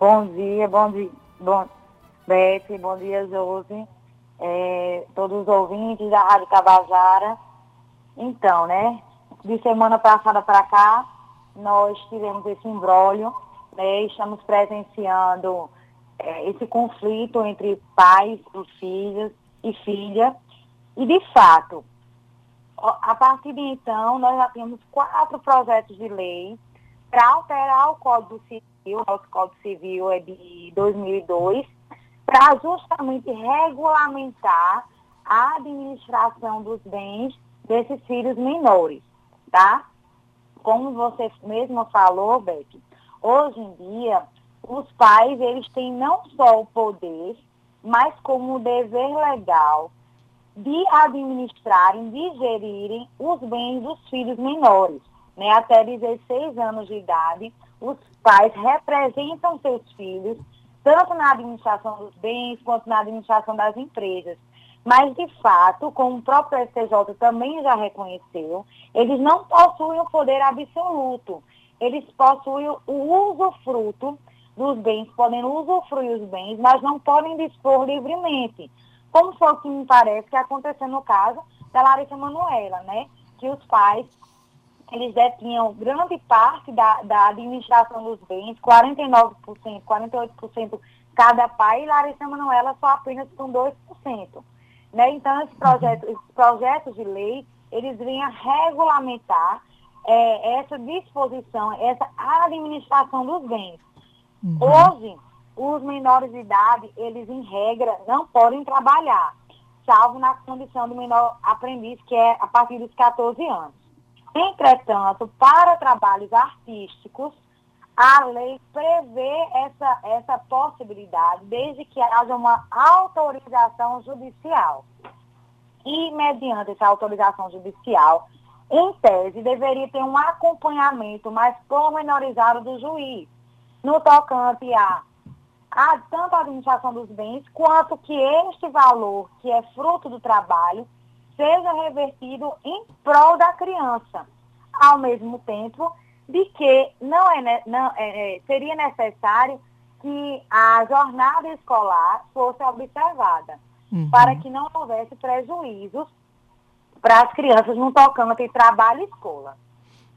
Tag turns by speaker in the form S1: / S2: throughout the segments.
S1: Bom dia, bom dia, bom, Beth, bom dia, Josi, é, todos os ouvintes da Rádio Tabajara. Então, né, de semana passada para cá, nós tivemos esse embrólio, né, estamos presenciando é, esse conflito entre pais e filhos e filha, e de fato, a partir de então, nós já temos quatro projetos de lei para alterar o Código Civil, nosso Código Civil é de 2002, para justamente regulamentar a administração dos bens desses filhos menores, tá? Como você mesmo falou, Beck, hoje em dia, os pais, eles têm não só o poder, mas como o dever legal de administrarem, de gerirem os bens dos filhos menores. Né? Até 16 anos de idade, os pais representam seus filhos, tanto na administração dos bens quanto na administração das empresas. Mas, de fato, como o próprio STJ também já reconheceu, eles não possuem o poder absoluto. Eles possuem o usufruto dos bens, podem usufruir os bens, mas não podem dispor livremente como foi o que me parece que aconteceu no caso da Larissa Manuela, né? Que os pais, eles detinham grande parte da, da administração dos bens, 49%, 48% cada pai, e Larissa Manuela só apenas com 2%. Né? Então, esse projeto, esses projetos de lei, eles vêm a regulamentar é, essa disposição, essa administração dos bens. Uhum. Hoje, os menores de idade, eles em regra não podem trabalhar, salvo na condição do menor aprendiz, que é a partir dos 14 anos. Entretanto, para trabalhos artísticos, a lei prevê essa, essa possibilidade, desde que haja uma autorização judicial. E, mediante essa autorização judicial, em tese, deveria ter um acompanhamento mais pormenorizado do juiz, no tocante a a, tanto a administração dos bens, quanto que este valor, que é fruto do trabalho, seja revertido em prol da criança, ao mesmo tempo de que não é, não, é, é, seria necessário que a jornada escolar fosse observada, uhum. para que não houvesse prejuízos para as crianças no tocante trabalho e escola.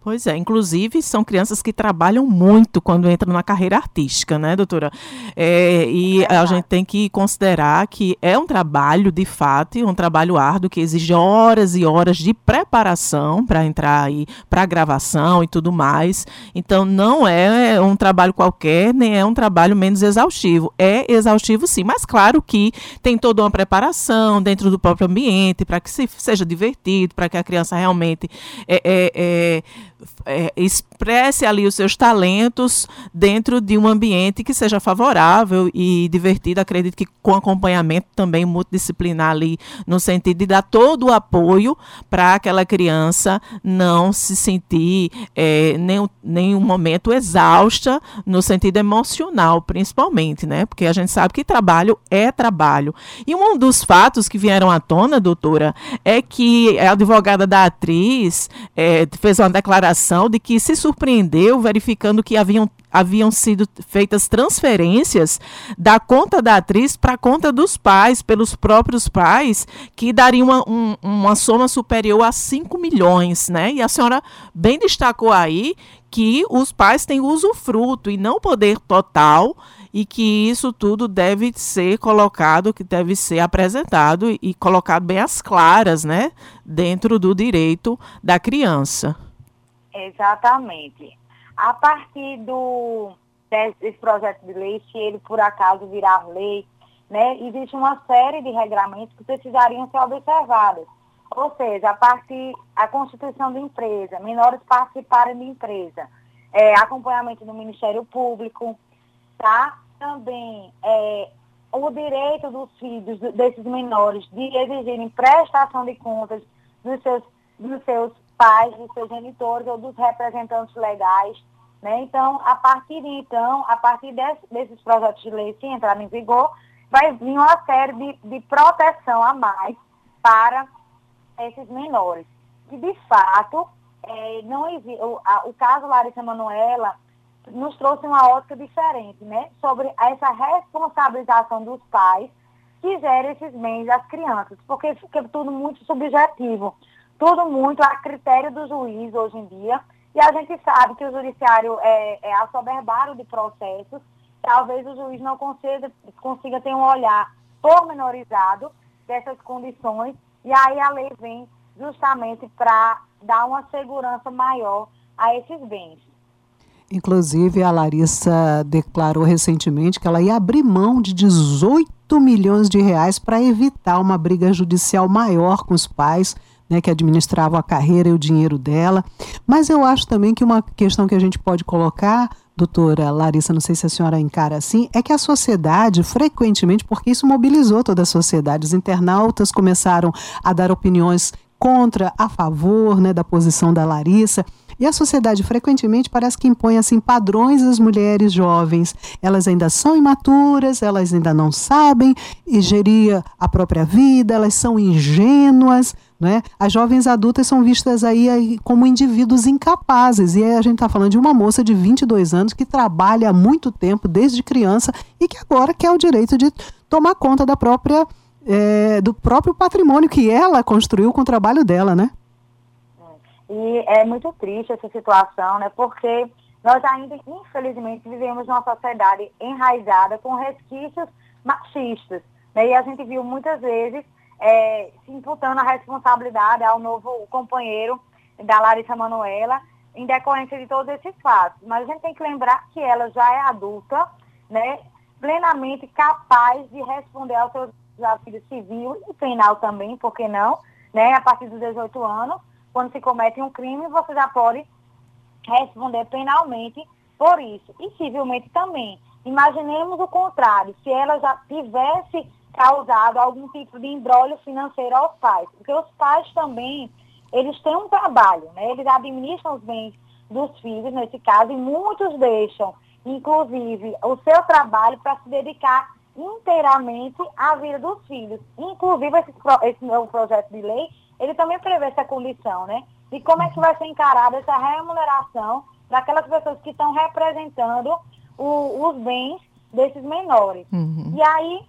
S2: Pois é, inclusive são crianças que trabalham muito quando entram na carreira artística, né, doutora? É, e é a gente tem que considerar que é um trabalho, de fato, um trabalho árduo que exige horas e horas de preparação para entrar aí para gravação e tudo mais. Então não é um trabalho qualquer, nem é um trabalho menos exaustivo. É exaustivo sim, mas claro que tem toda uma preparação dentro do próprio ambiente para que se, seja divertido, para que a criança realmente é, é, é é, expresse ali os seus talentos dentro de um ambiente que seja favorável e divertido. Acredito que com acompanhamento também multidisciplinar ali, no sentido de dar todo o apoio para aquela criança não se sentir é, nem, nenhum momento exausta, no sentido emocional, principalmente, né? Porque a gente sabe que trabalho é trabalho. E um dos fatos que vieram à tona, doutora, é que a advogada da atriz é, fez uma declaração declaração de que se surpreendeu verificando que haviam haviam sido feitas transferências da conta da atriz para a conta dos pais, pelos próprios pais, que daria uma, um, uma soma superior a 5 milhões, né? E a senhora bem destacou aí que os pais têm usufruto e não poder total e que isso tudo deve ser colocado, que deve ser apresentado e colocado bem às claras, né, dentro do direito da criança.
S1: Exatamente. A partir do, desse projeto de lei, se ele por acaso virar lei, né, existe uma série de regramentos que precisariam ser observados. Ou seja, a partir a constituição da empresa, menores participarem de empresa, é, acompanhamento do Ministério Público, tá? Também é, o direito dos filhos desses menores de exigirem prestação de contas dos seus, dos seus pais, dos seus genitores ou dos representantes legais. Né? Então, a partir de então, a partir desse, desses projetos de lei, se entrar em vigor, vai vir uma série de, de proteção a mais para esses menores. Que, de fato, é, não o, a, o caso Larissa Manoela nos trouxe uma ótica diferente, né? Sobre essa responsabilização dos pais que gera esses bens às crianças, porque fica tudo muito subjetivo, tudo muito a critério do juiz hoje em dia, e a gente sabe que o judiciário é, é assoberbado de processos, talvez o juiz não consiga, consiga ter um olhar pormenorizado dessas condições, e aí a lei vem justamente para dar uma segurança maior a esses bens.
S3: Inclusive, a Larissa declarou recentemente que ela ia abrir mão de 18 milhões de reais para evitar uma briga judicial maior com os pais, né, que administravam a carreira e o dinheiro dela. Mas eu acho também que uma questão que a gente pode colocar, doutora Larissa, não sei se a senhora encara assim, é que a sociedade, frequentemente, porque isso mobilizou toda a sociedade, os internautas começaram a dar opiniões contra, a favor né, da posição da Larissa. E a sociedade frequentemente parece que impõe assim padrões às mulheres jovens. Elas ainda são imaturas, elas ainda não sabem gerir a própria vida, elas são ingênuas. Né? As jovens adultas são vistas aí como indivíduos incapazes. E a gente está falando de uma moça de 22 anos que trabalha há muito tempo, desde criança, e que agora quer o direito de tomar conta da própria é, do próprio patrimônio que ela construiu com o trabalho dela, né?
S1: E é muito triste essa situação, né? Porque nós ainda, infelizmente, vivemos numa sociedade enraizada com resquícios machistas. Né? E a gente viu muitas vezes é, se imputando a responsabilidade ao novo companheiro da Larissa Manuela, em decorrência de todos esses fatos. Mas a gente tem que lembrar que ela já é adulta, né? plenamente capaz de responder aos seus desafio civil e penal também, por que não? Né? A partir dos 18 anos, quando se comete um crime, você já pode responder penalmente por isso. E civilmente também. Imaginemos o contrário, se ela já tivesse causado algum tipo de embrólio financeiro aos pais. Porque os pais também, eles têm um trabalho, né? Eles administram os bens dos filhos, nesse caso, e muitos deixam, inclusive, o seu trabalho para se dedicar inteiramente à vida dos filhos. Inclusive, esse, esse novo projeto de lei, ele também prevê essa condição, né? De como é que vai ser encarada essa remuneração daquelas pessoas que estão representando o, os bens desses menores. Uhum. E aí,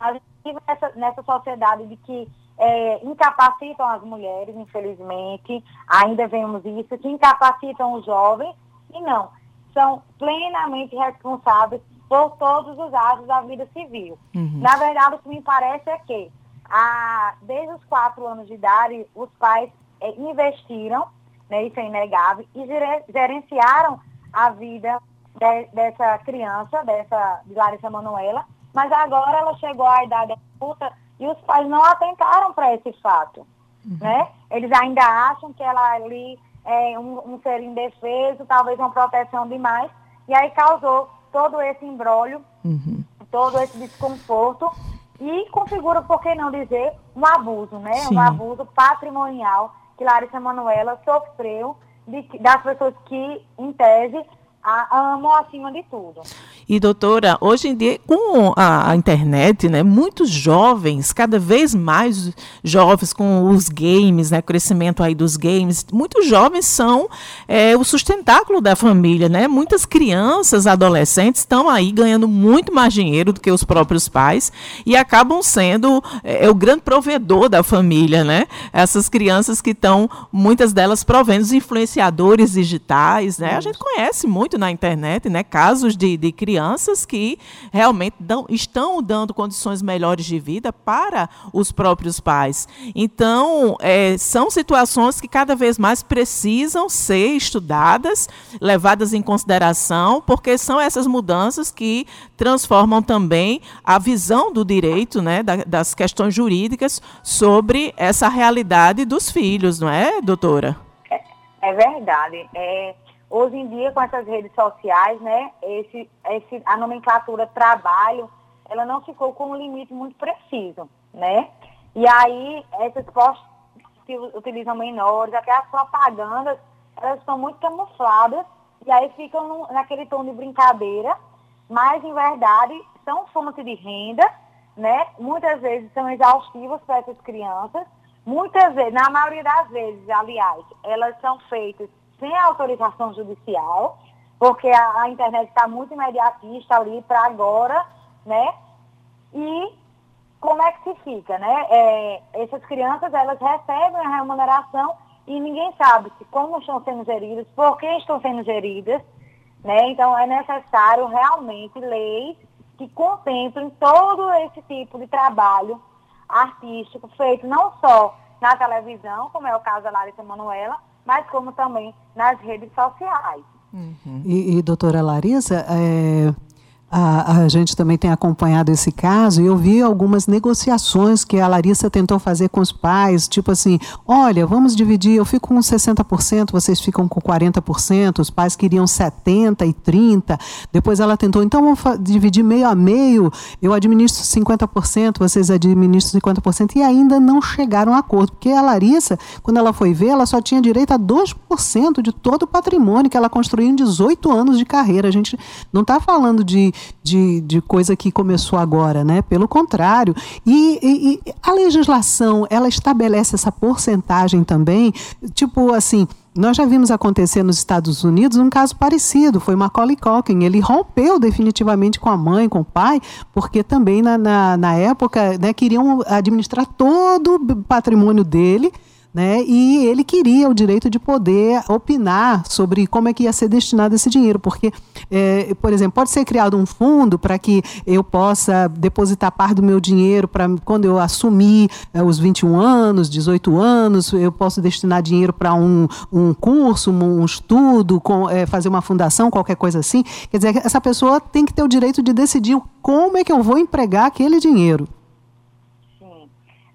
S1: a gente vive nessa, nessa sociedade de que é, incapacitam as mulheres, infelizmente, ainda vemos isso, que incapacitam os jovens, e não, são plenamente responsáveis por todos os atos da vida civil. Uhum. Na verdade, o que me parece é que, a, desde os quatro anos de idade, os pais é, investiram, né, isso é inegável, e gerenciaram a vida de, dessa criança, dessa de Larissa Manuela, mas agora ela chegou à idade adulta e os pais não atentaram para esse fato. Uhum. Né? Eles ainda acham que ela ali é um, um ser indefeso, talvez uma proteção demais, e aí causou todo esse embrólio, uhum. todo esse desconforto e configura, por que não dizer, um abuso, né? Sim. Um abuso patrimonial que Larissa Manuela sofreu de, das pessoas que, em tese, a amam acima de tudo.
S2: E doutora, hoje em dia com a, a, internet, né, muitos jovens, cada vez mais jovens com os games, né, o crescimento aí dos games, muitos jovens são é, o sustentáculo da família, né? Muitas crianças, adolescentes estão aí ganhando muito mais dinheiro do que os próprios pais e acabam sendo é, o grande provedor da família, né? Essas crianças que estão, muitas delas provendo os influenciadores digitais, né? A gente conhece muito na internet, né, casos de, de crianças crianças que realmente dão, estão dando condições melhores de vida para os próprios pais. Então, é, são situações que cada vez mais precisam ser estudadas, levadas em consideração, porque são essas mudanças que transformam também a visão do direito, né, da, das questões jurídicas sobre essa realidade dos filhos, não é, doutora?
S1: É, é verdade. É, Hoje em dia, com essas redes sociais, né, esse, esse, a nomenclatura trabalho, ela não ficou com um limite muito preciso, né? E aí, essas postos que utilizam menores, até as propagandas, elas são muito camufladas e aí ficam no, naquele tom de brincadeira, mas, em verdade, são fonte de renda, né? Muitas vezes são exaustivas para essas crianças, muitas vezes, na maioria das vezes, aliás, elas são feitas sem autorização judicial, porque a, a internet está muito imediatista ali para agora, né? E como é que se fica, né? É, essas crianças, elas recebem a remuneração e ninguém sabe se como estão sendo geridas, por que estão sendo geridas, né? Então, é necessário realmente leis que contemplem todo esse tipo de trabalho artístico feito não só na televisão, como é o caso da Larissa Manuela, mas como também nas redes sociais.
S3: Uhum. E, e, doutora Larissa, é, a, a, gente também tem acompanhado esse caso e eu vi algumas negociações que a Larissa tentou fazer com os pais, tipo assim, olha, vamos dividir, eu fico com 60%, vocês ficam com 40%, os pais queriam 70% e 30%, depois ela tentou, então vamos dividir meio a meio, eu administro 50%, vocês administram 50%, e ainda não chegaram a acordo, porque a Larissa, quando ela foi ver, ela só tinha direito a 2% de todo o patrimônio que ela construiu em 18 anos de carreira, a gente não está falando de de, de coisa que começou agora, né? Pelo contrário. E, e, e a legislação, ela estabelece essa porcentagem também, tipo assim, nós já vimos acontecer nos Estados Unidos um caso parecido, foi Macaulay Culkin. Ele rompeu definitivamente com a mãe, com o pai, porque também na, na, na época né, queriam administrar todo o patrimônio dele né? E ele queria o direito de poder opinar sobre como é que ia ser destinado esse dinheiro, porque, é, por exemplo, pode ser criado um fundo para que eu possa depositar parte do meu dinheiro para quando eu assumir é, os 21 anos, 18 anos, eu posso destinar dinheiro para um, um curso, um estudo, com, é, fazer uma fundação, qualquer coisa assim. Quer dizer, essa pessoa tem que ter o direito de decidir como é que eu vou empregar aquele dinheiro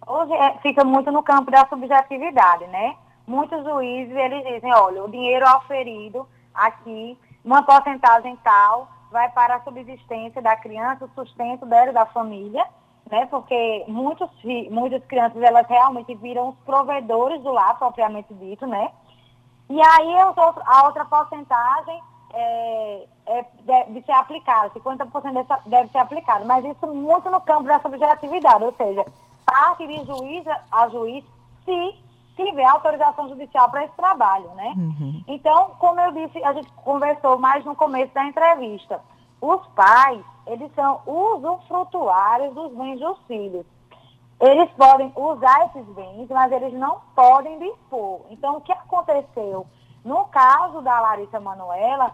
S1: hoje é, fica muito no campo da subjetividade, né? Muitos juízes, eles dizem, olha, o dinheiro auferido aqui, uma porcentagem tal, vai para a subsistência da criança, o sustento dela e da família, né? Porque muitos, muitas crianças, elas realmente viram os provedores do lar, propriamente dito, né? E aí a outra porcentagem é, é, deve ser aplicada, 50% deve ser aplicado, mas isso muito no campo da subjetividade, ou seja, parte de juiz a juiz se tiver autorização judicial para esse trabalho, né? Uhum. Então, como eu disse, a gente conversou mais no começo da entrevista, os pais, eles são usufrutuários dos bens dos filhos. Eles podem usar esses bens, mas eles não podem dispor. Então, o que aconteceu no caso da Larissa Manuela,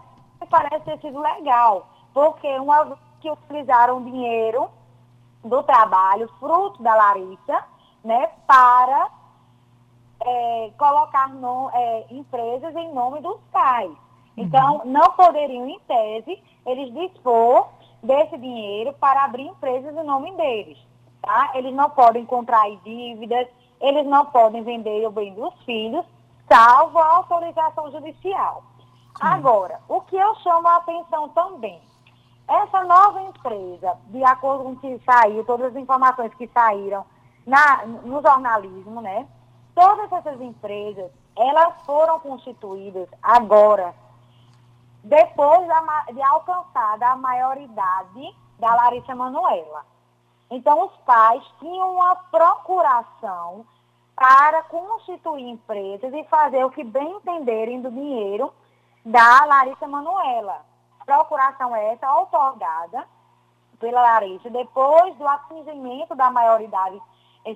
S1: parece ter sido legal, porque uma vez que utilizaram dinheiro do trabalho, fruto da Larissa, né, para é, colocar no, é, empresas em nome dos pais. Então, uhum. não poderiam, em tese, eles dispor desse dinheiro para abrir empresas em nome deles. Tá? Eles não podem contrair dívidas, eles não podem vender o bem dos filhos, salvo a autorização judicial. Sim. Agora, o que eu chamo a atenção também, essa nova empresa, de acordo com o que saiu, todas as informações que saíram na, no jornalismo, né? Todas essas empresas, elas foram constituídas agora, depois de alcançada a maioridade da Larissa Manuela. Então, os pais tinham uma procuração para constituir empresas e fazer o que bem entenderem do dinheiro da Larissa Manuela procuração é essa otorgada pela Larissa depois do atingimento da maioridade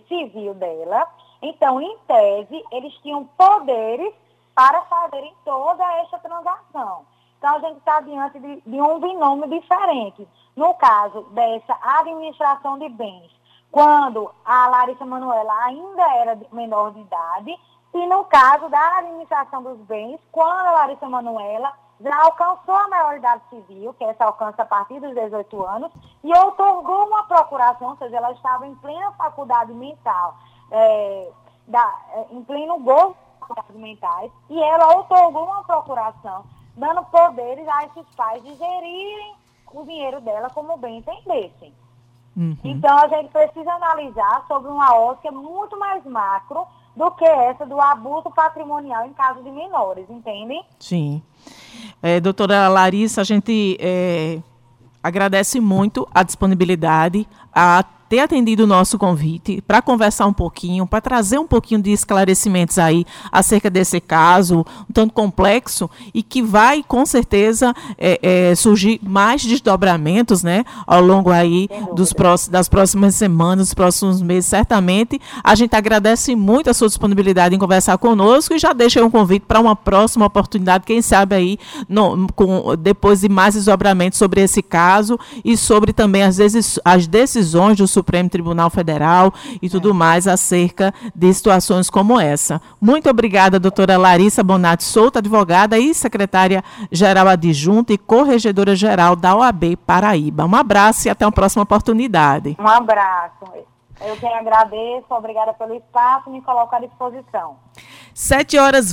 S1: civil dela. Então, em tese, eles tinham poderes para fazerem toda essa transação. Então, a gente está diante de, de um binômio diferente. No caso dessa administração de bens, quando a Larissa Manuela ainda era menor de idade, e no caso da administração dos bens, quando a Larissa Manuela já alcançou a maioridade civil, que essa alcança a partir dos 18 anos, e otorgou uma procuração, ou seja, ela estava em plena faculdade mental, é, da, é, em pleno gozo mentais, e ela otorgou uma procuração, dando poderes a esses pais de gerirem o dinheiro dela como bem entendessem. Uhum. Então, a gente precisa analisar sobre uma ótica muito mais macro do que essa do abuso patrimonial em caso de menores, entendem?
S2: Sim. É, doutora Larissa, a gente é, agradece muito a disponibilidade, a ter atendido o nosso convite para conversar um pouquinho, para trazer um pouquinho de esclarecimentos aí acerca desse caso, um tanto complexo, e que vai, com certeza, é, é, surgir mais desdobramentos né, ao longo aí dos próximos, das próximas semanas, dos próximos meses, certamente. A gente agradece muito a sua disponibilidade em conversar conosco e já deixa um convite para uma próxima oportunidade, quem sabe aí, no, com, depois de mais desdobramentos sobre esse caso e sobre também as, as decisões do Supremo Tribunal Federal e tudo é. mais acerca de situações como essa. Muito obrigada, doutora Larissa Bonatti Souto, advogada e secretária-geral adjunta e corregedora-geral da OAB Paraíba. Um abraço e até uma próxima oportunidade.
S1: Um abraço. Eu que agradeço, obrigada pelo espaço e me coloco à disposição.
S2: Sete horas